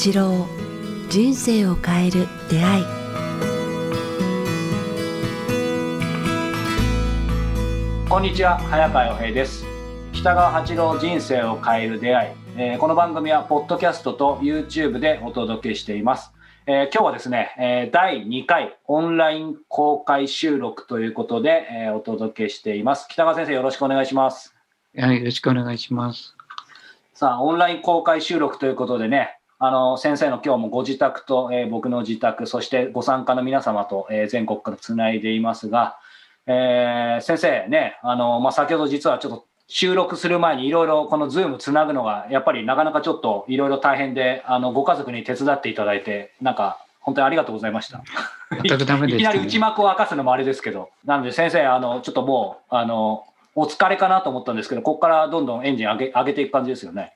八郎人生を変える出会いこんにちは早川洋平です北川八郎人生を変える出会い、えー、この番組はポッドキャストと YouTube でお届けしていますえー、今日はですね、えー、第2回オンライン公開収録ということで、えー、お届けしています。北川先生、よろしくお願いします。はい、よろしくお願いします。さあ、オンライン公開収録ということでね、あの先生の今日もご自宅と、えー、僕の自宅、そしてご参加の皆様と、えー、全国からつないでいますが、えー、先生ね、あのまあ、先ほど実はちょっと収録する前にいろいろこのズームつなぐのがやっぱりなかなかちょっといろいろ大変であのご家族に手伝っていただいてなんか本当にありがとうございました。いきなり内幕を明かすのもあれですけど、なので先生、あのちょっともうあのお疲れかなと思ったんですけど、ここからどんどんエンジン上げ上げていく感じですよね。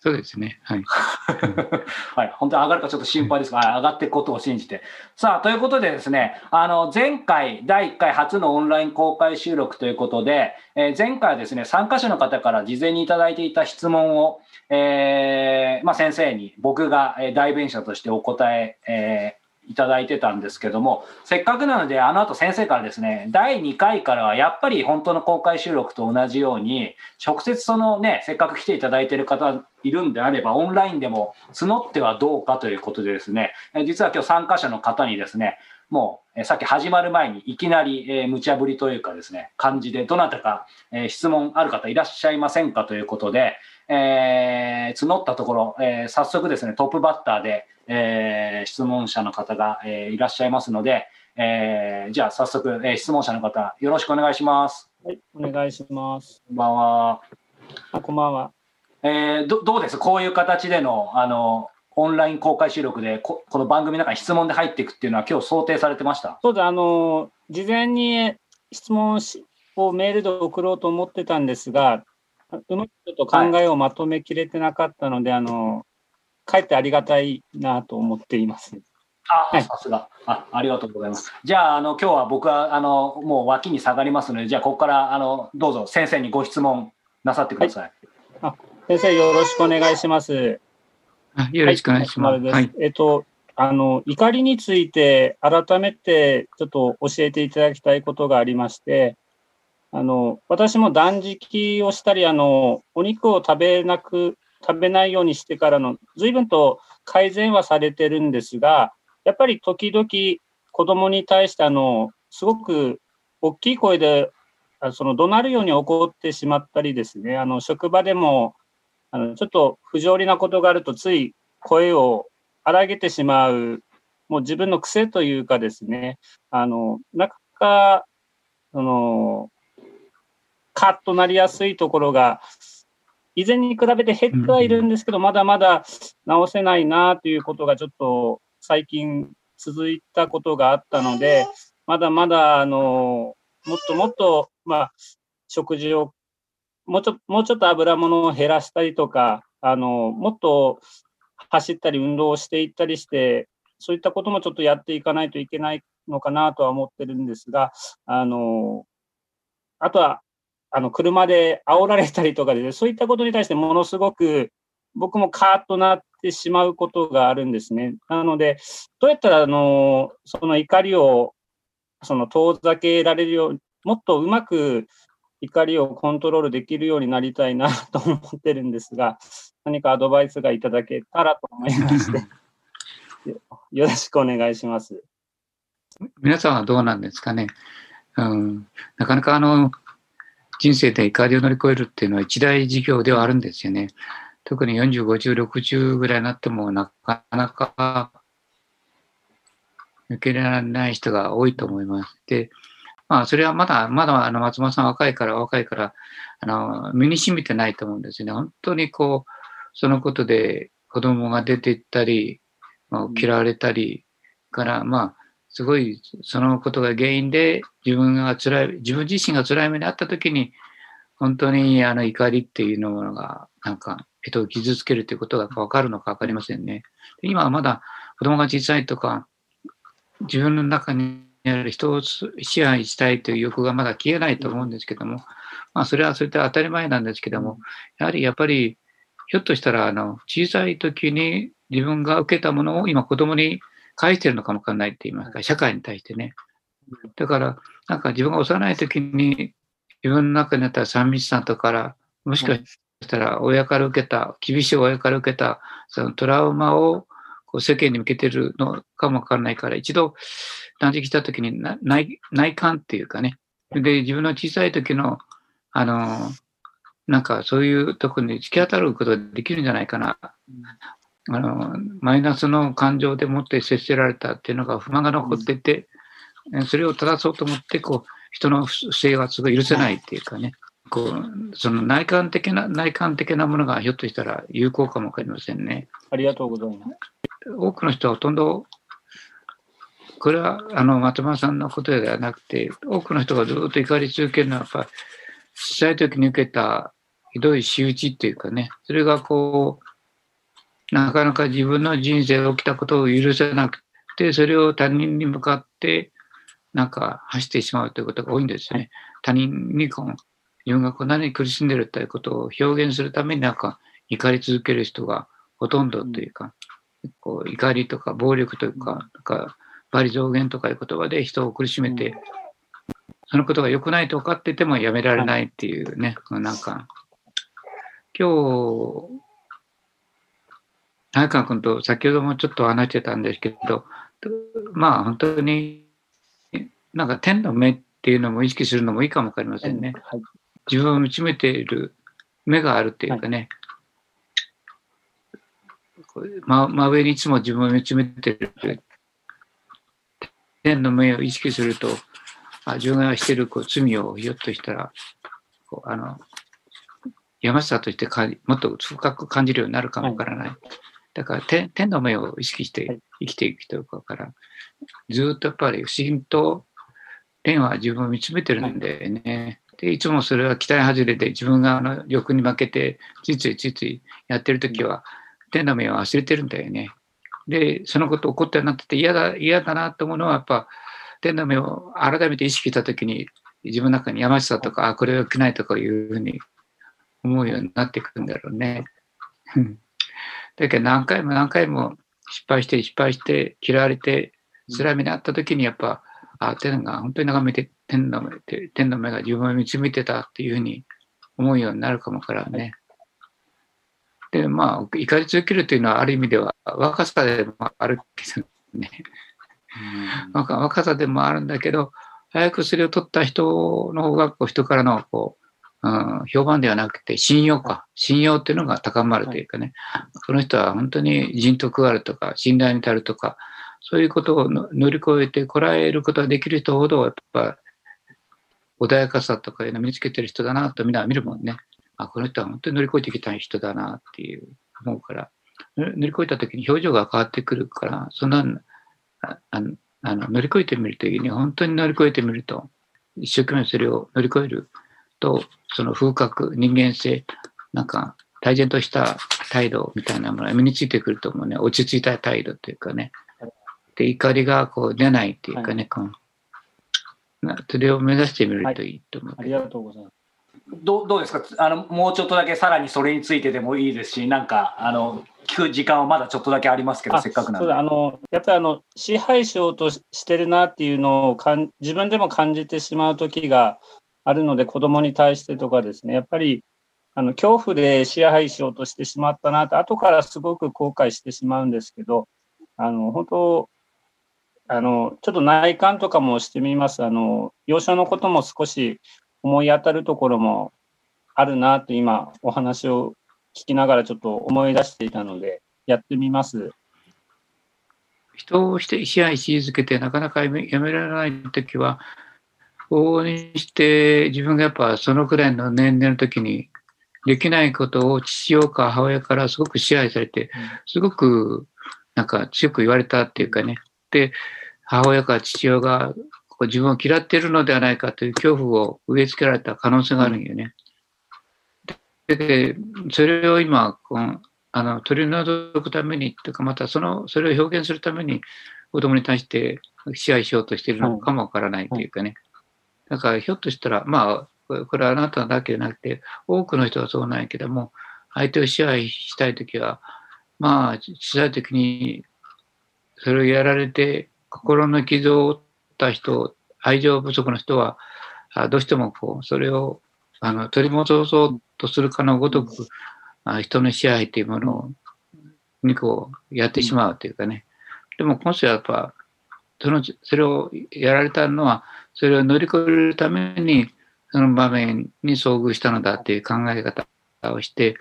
そうですね。はい。はい。本当に上がるかちょっと心配ですが、上がっていくことを信じて。さあ、ということでですね、あの、前回、第1回初のオンライン公開収録ということで、えー、前回はですね、参加者の方から事前にいただいていた質問を、えー、まあ、先生に僕が代弁者としてお答え、えーいただいてたんですけども、せっかくなので、あの後先生からですね、第2回からはやっぱり本当の公開収録と同じように、直接そのね、せっかく来ていただいてる方いるんであれば、オンラインでも募ってはどうかということでですね、実は今日参加者の方にですね、もう、さっき始まる前にいきなり、えー、無茶ぶりというかですね、感じで、どなたか、えー、質問ある方いらっしゃいませんかということで、えー、募ったところ、えー、早速ですね、トップバッターで、えー、質問者の方が、えー、いらっしゃいますので、えー、じゃあ早速、えー、質問者の方、よろしくお願いします。はい、お願いします。こんばんは。あ、こんばんは。えー、どどうです？こういう形での、あの、オンライン公開収録でこ、この番組の中に質問で入っていくっていうのは、今日想定されてました？そうだ、あの、事前に質問をメールで送ろうと思ってたんですが、うまくちょっと考えをまとめきれてなかったので、はい、あの、かえってありがたいなと思っています。あ、さすが。あ、ありがとうございます。じゃあ、あの、今日は僕は、あの、もう脇に下がりますので、じゃあ、ここから、あの、どうぞ先生にご質問なさってください。はい、あ先生、よろしくお願いします。よろしくお願いします。はい、えっと、あの、怒りについて改めてちょっと教えていただきたいことがありまして、あの、私も断食をしたり、あの、お肉を食べなく、食べないようにしてからの、随分と改善はされてるんですが、やっぱり時々子供に対して、あの、すごく大きい声で、その怒鳴るように怒ってしまったりですね、あの、職場でも、あの、ちょっと不条理なことがあると、つい声を荒げてしまう、もう自分の癖というかですね、あの、なかなか、その、カッとなりやすいところが、以前に比べて減ってはいるんですけど、まだまだ直せないなということがちょっと最近続いたことがあったので、まだまだ、あの、もっともっと、まあ、食事を、もうちょもうちょっと油物を減らしたりとか、あの、もっと走ったり運動をしていったりして、そういったこともちょっとやっていかないといけないのかなとは思ってるんですが、あの、あとは、あの、車で煽られたりとかで、そういったことに対してものすごく僕もカーッとなってしまうことがあるんですね。なので、どうやったら、あの、その怒りを、その遠ざけられるよう、もっとうまく怒りをコントロールできるようになりたいなと思ってるんですが、何かアドバイスがいただけたらと思いまして、よろしくお願いします。皆さんはどうなんですかね。うん、なかなかあの人生で怒りを乗り越えるっていうのは一大事業ではあるんですよね。特に40、50、60ぐらいになってもなかなか抜けられない人が多いと思います。で、まあ、それはまだ、まだ、あの、松本さん若いから、若いから、あの、身に染みてないと思うんですよね。本当にこう、そのことで子供が出ていったり、まあ、嫌われたり、から、まあ、すごい、そのことが原因で、自分が辛い、自分自身が辛い目にあったときに、本当にあの怒りっていうのが、なんか、人を傷つけるということがわかるのかわかりませんね。今はまだ子供が小さいとか、自分の中にある人を支配したいという欲がまだ消えないと思うんですけども、まあそれはそれで当たり前なんですけども、やはりやっぱりひょっとしたら、あの、小さい時に自分が受けたものを今子供に返してるのかもわかんないって言いますか、社会に対してね。だから、なんか自分が幼い時に自分の中にあった三密さんとから、もしかしたら親から受けた、厳しい親から受けた、そのトラウマをこう世間に向けてるのかもわからないから、一度断食した時に内内観っていうかね、で、自分の小さい時の、あの、なんかそういうところに突き当たることができるんじゃないかな。あの、マイナスの感情でもって接せられたっていうのが不満が残ってて、それを正そうと思って、こう、人の不正はすごい許せないっていうかね、こう、その内観的な、内観的なものがひょっとしたら有効かもわかりませんね。ありがとうございます。多くの人はほとんど、これはあの松丸さんのことではなくて、多くの人がずっと怒り続けるのは、やっぱ小さい時に受けたひどい仕打ちっていうかね、それがこう、なかなか自分の人生で起きたことを許せなくて、それを他人に向かってなんか走ってしまうということが多いんですね。他人にこう自分がこんなに苦しんでるということを表現するためになんか怒り続ける人がほとんどというか、こう怒りとか暴力というか、なんか罵詈増言とかいう言葉で人を苦しめて、そのことが良くないと分かっててもやめられないっていうね、なんか、今日、早川君と先ほどもちょっと話してたんですけど、まあ本当になんか天の目っていうのも意識するのもいいかもわかりませんね。はい、自分を見つめている目があるっていうかね、はい、真真上にいつも自分を見つめてる。天の目を意識すると、あ自分がしているこう罪をひょっとしたら、こうあの山下としてかもっと深く感じるようになるかもわからない。はい、だから天天の目を意識して生きていく人から、ずっとやっぱり不思議と天は自分を見つめてるんでね。で、いつもそれは期待外れで自分があの欲に負けて、ついついついついやってる時は、天の目を忘れてるんだよね。で、そのこと起こってなってて嫌だ、嫌だなと思うのは、やっぱ、天の目を改めて意識した時に、自分の中に山下とか、あ、これは良くないとかいうふうに思うようになってくるんだろうね。だけど何回も何回も失敗して失敗して嫌われて辛い目にあった時にやっぱあ、天が本当に眺めて、天の目天の目が自分を見つめてたっていうふうに思うようになるかもからね。で、まあ、怒り続けるというのはある意味では若さでもあるけどね。若若さでもあるんだけど、早くそれを取った人の方がこう人からのこう、ん、評判ではなくて信用か。信用っていうのが高まるというかね。この人は本当に人徳があるとか、信頼に足るとか、そういうことを乗り越えてこらえることができる人ほど、やっぱ、穏やかさとかいうのを身につけてる人だなとみんな見るもんね。あ、この人は本当に乗り越えてきた人だなっていう思うから、乗り越えた時に表情が変わってくるから、そんな、ああの乗り越えてみるときに、本当に乗り越えてみると、一生懸命それを乗り越えると、その風格、人間性、なんか、大然とした態度みたいなものが身についてくると思うね。落ち着いた態度というかね。で怒りがこう出ないっていうかね、はい、それを目指してみるといいと思う、はい、ありがとうございます。どどうですか？あのもうちょっとだけさらにそれについてでもいいですし、なんかあの聞く時間はまだちょっとだけありますけど、せっかくなんで。あのやっぱりあの支配しようとしてるなっていうのをかん自分でも感じてしまう時があるので、子供に対してとかですね、やっぱりあの恐怖で支配しようとしてしまったなって、後からすごく後悔してしまうんですけど、あの本当、あの、ちょっと内観とかもしてみます。あの、幼少のことも少し思い当たるところもあるなと今お話を聞きながらちょっと思い出していたので、やってみます。人をして支配し続けてなかなかやめられないときは、往々にして自分がやっぱそのくらいの年齢の時にできないことを父親か母親からすごく支配されて、すごくなんか強く言われたっていうかね。で、母親か父親が自分を嫌っているのではないかという恐怖を植え付けられた可能性があるんよね。で、それを今、このあの取り除くためにというか、またその、それを表現するために子供に対して支配しようとしているのかもわからないというかね。だからひょっとしたら、まあ、これはあなただけじゃなくて、多くの人はそうなんやけども、相手を支配したいときは、まあ、小さいときに、それをやられて、心の傷を負った人、愛情不足の人は、どうしてもこう、それをあの取り戻そうとするかのごとく、あ人の支配というもの、にこう、やってしまうというかね。でも、今世はやっぱ、その、それをやられたのは、それを乗り越えるために、その場面に遭遇したのだっていう考え方をして、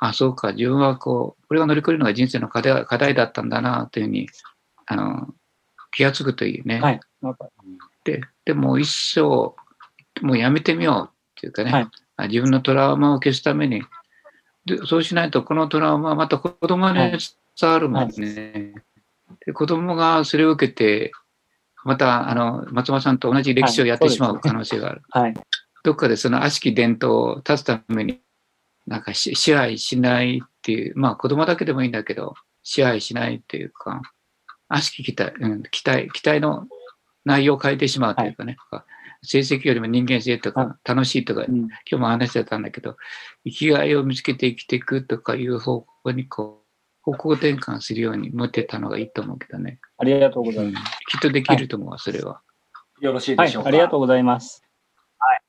あ、そうか、自分はこう、これを乗り越えるのが人生の課題課題だったんだな、というふうに、あの、気がつくというね。はい。で、でも一生、もうやめてみようっていうかね、はい、自分のトラウマを消すために、でそうしないと、このトラウマはまた子供に伝わるもんね。はいで子供がそれを受けて、またあの松間さんと同じ歴史をやってしまう可能性がある。はい、どっかでその悪しき伝統を断つために、なんか支配しないっていう、まあ子供だけでもいいんだけど、支配しないっていうか、悪しき期待、うん、期待、期待の内容を変えてしまうというかね、はい、成績よりも人間性とか楽しいとか、うん、今日も話してたんだけど、生きがいを見つけて生きていくとかいう方向にこう、方向転換するように持ってたのがいいと思うけどね。ありがとうございます。きっとできると思うわ、はい、それは。よろしいでしょうか、はい。ありがとうございます。はい。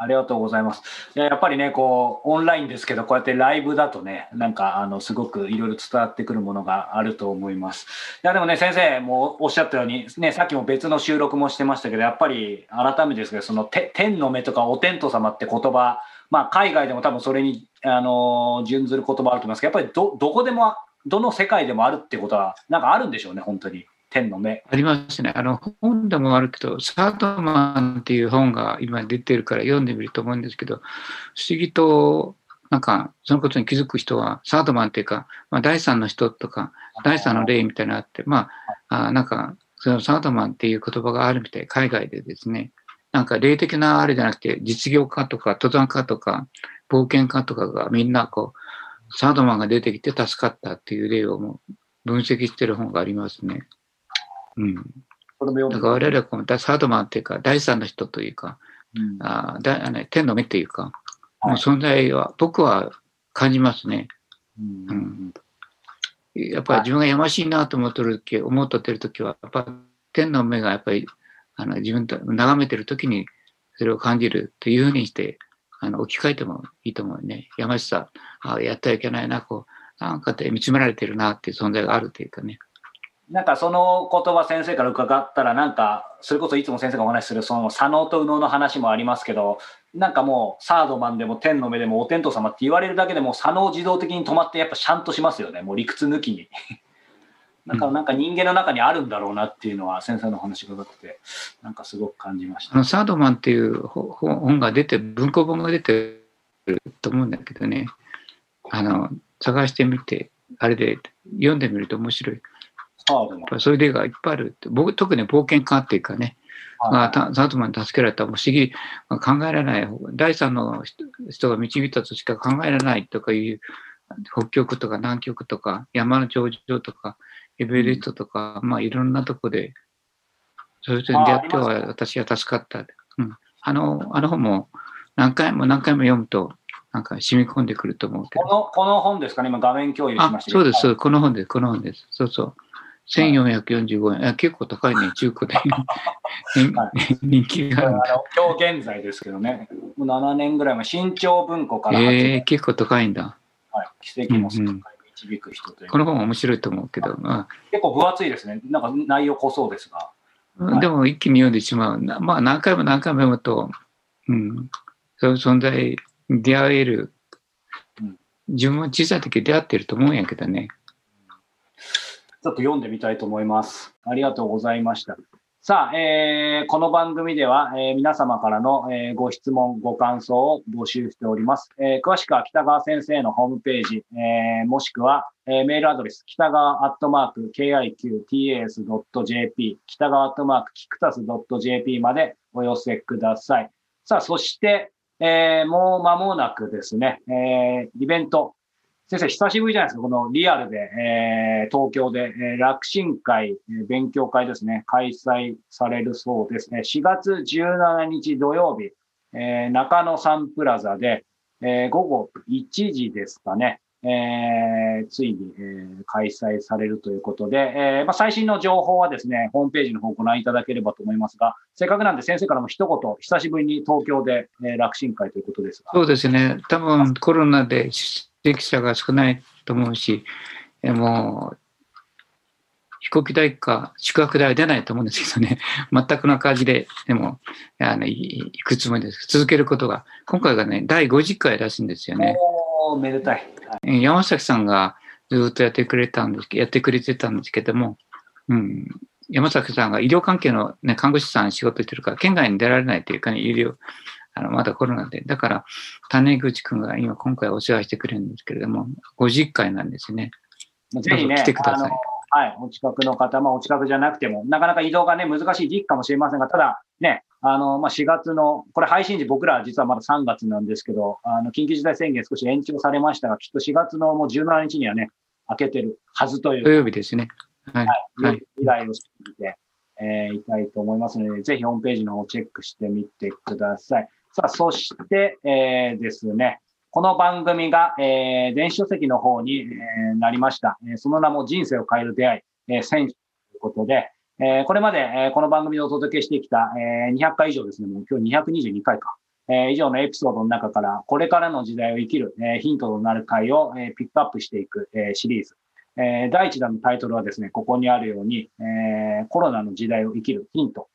ありがとうございます。やっぱりね、こう、オンラインですけど、こうやってライブだとね、なんか、あの、すごくいろいろ伝わってくるものがあると思います。いや、でもね、先生もおっしゃったように、ね、さっきも別の収録もしてましたけど、やっぱり改めてですけど、その、天の目とかお天道様って言葉、まあ、海外でも多分それに、あの、準ずる言葉あると思いますけど、やっぱりど、どこでもどの世界でもあるってことは、なんかあるんでしょうね、本当に。天の目。ありますね。あの、本でもあるけど、サードマンっていう本が今出てるから読んでみると思うんですけど、不思議と、なんか、そのことに気づく人は、サードマンっていうか、まあ、第三の人とか、第三の霊みたいなのあって、まあ、あなんか、そのサードマンっていう言葉があるみたい、海外でですね。なんか霊的なあれじゃなくて、実業家とか登山家とか、冒険家とかがみんなこう、サードマンが出てきて助かったっていう例をも分析してる本がありますね。うん。だから我々はこのサードマンっていうか、第三の人というか、うん、あだあの天の目っていうか、はい、存在は僕は感じますね。うん、うん、やっぱり自分がやましいなと思ってる時、思っとってる時は、やっぱ天の目がやっぱりあの自分と眺めてる時にそれを感じるというふうにしてあの、置き換えてもいいと思うね。山下さ、あやってはいけないな、こう、なんかで見つめられてるなっていう存在があるというかね。なんかその言葉先生から伺ったら、なんか、それこそいつも先生がお話しする、その左脳と右脳の話もありますけど、なんかもう、サードマンでも天の目でもお天道様って言われるだけでも、左脳自動的に止まって、やっぱシャンとしますよね。もう理屈抜きに。なんか、なんか人間の中にあるんだろうなっていうのは先生の話伺ってて、なんかすごく感じました。あのサードマンっていう本が出て、文庫本が出てると思うんだけどね、あの、探してみて、あれで読んでみると面白い。そういう例がいっぱいある僕特に冒険家っていうかね、まあ、サードマンに助けられたら不思議、まあ、考えられない、第三の人が導いたとしか考えられないとかいう、北極とか南極とか山の頂上とかエベレストとか、まあいろんなとこで、そういう点でやっては私は助かった。うん、あの、あの本も何回も何回も読むと、なんか染み込んでくると思うけど。この、この本ですかね？今画面共有しました。そうです、この本です、この本です。そうそう。1445円。結構高いね、中古で。人気があるんだ。今日現在ですけどね。もう7年ぐらい前、新潮文庫から。ええー、結構高いんだ。はい。奇跡も高い。うんうん導く人というこの本面白いと思うけど、まあ、結構分厚いですね。なんか内容濃そうですが。でも一気に読んでしまう。まあ何回も何回も読むと、うん、そういう存在に出会える。自分も小さい時出会ってると思うんやけどね。ちょっと読んでみたいと思います。ありがとうございました。さあ、えー、この番組では、えー、皆様からの、えー、ご質問、ご感想を募集しております。え詳しくは北川先生のホームページ、えもしくは、えメールアドレス、北川アットマーク KIQTAS.jp、北川アットマークキクタス .jp までお寄せください。さあ、そして、えもう間もなくですね、えイベント、先生、久しぶりじゃないですか、このリアルで、えー、東京で、えー、楽神会、えー、勉強会ですね、開催されるそうですね。4月17日土曜日、えー、中野サンプラザで、えー、午後1時ですかね、えー、ついに、えー、開催されるということで、えーまあ、最新の情報はですね、ホームページの方をご覧いただければと思いますが、せっかくなんで先生からも一言、久しぶりに東京で、えー、楽神会ということですが。そうですね、多分コロナで出席者が少ないと思うし、えー、もう飛行機代か宿泊代は出ないと思うんですけどね、全くの赤字で、でも、あの、いくつもです。続けることが、今回がね、第50回らしいんですよね。おめでたい。はい、山崎さんがずっとやってくれたんですやってくれてたんですけども、うん、山崎さんが医療関係の、ね、看護師さん仕事してるから、県外に出られないというかね、医療、あの、まだコロナで。だから、種口くんが今今回お世話してくれるんですけれども、50回なんですね。ぜひね、来てください。はい、お近くの方、まあ、お近くじゃなくても、なかなか移動がね、難しい時期かもしれませんが、ただ、ね、あの、まあ、4月の、これ配信時僕ら実はまだ3月なんですけど、あの、緊急事態宣言少し延長されましたが、きっと4月のもう17日にはね、開けてるはずという。土曜日ですね。はい。はい。依頼をしてみて、えー、いたいと思いますので、ぜひホームページの方をチェックしてみてください。さあ、そして、えー、ですね、この番組が、えー、電子書籍の方に、えー、なりました。えー、その名も人生を変える出会い、えー、選手ということで、えー、これまで、えー、この番組でお届けしてきた、えー、200回以上ですね、もう今日222回か、えー、以上のエピソードの中から、これからの時代を生きる、えー、ヒントとなる回を、えー、ピックアップしていく、えー、シリーズ。えー、第1弾のタイトルはですね、ここにあるように、えー、コロナの時代を生きるヒント、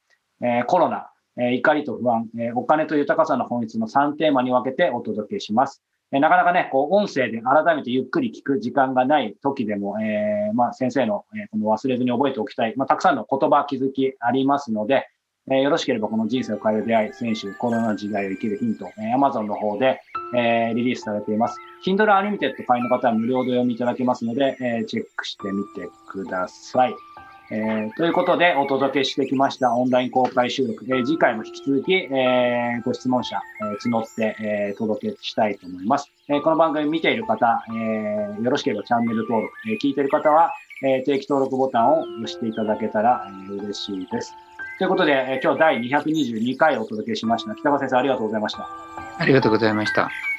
えー、コロナ、えー、怒りと不安、えー、お金と豊かさの本質の3テーマに分けてお届けします。えなかなかね、こう、音声で改めてゆっくり聞く時間がない時でも、えー、まあ、先生の、えー、この忘れずに覚えておきたい、まあ、たくさんの言葉、気づきありますので、えー、よろしければこの人生を変える出会い、選手、コロナ時代を生きるヒント、えー、Amazon の方で、えー、リリースされています。Kindle Unlimited 会員の方は無料で読みいただけますので、えー、チェックしてみてください。えー、ということで、お届けしてきましたオンライン公開収録。えー、次回も引き続き、えー、ご質問者、えー、募って、えー、届けしたいと思います。えー、この番組見ている方、えー、よろしければチャンネル登録、えー、聞いている方は、えー、定期登録ボタンを押していただけたら、えー、嬉しいです。ということで、えー、今日第222回お届けしました。北川先生、ありがとうございました。ありがとうございました。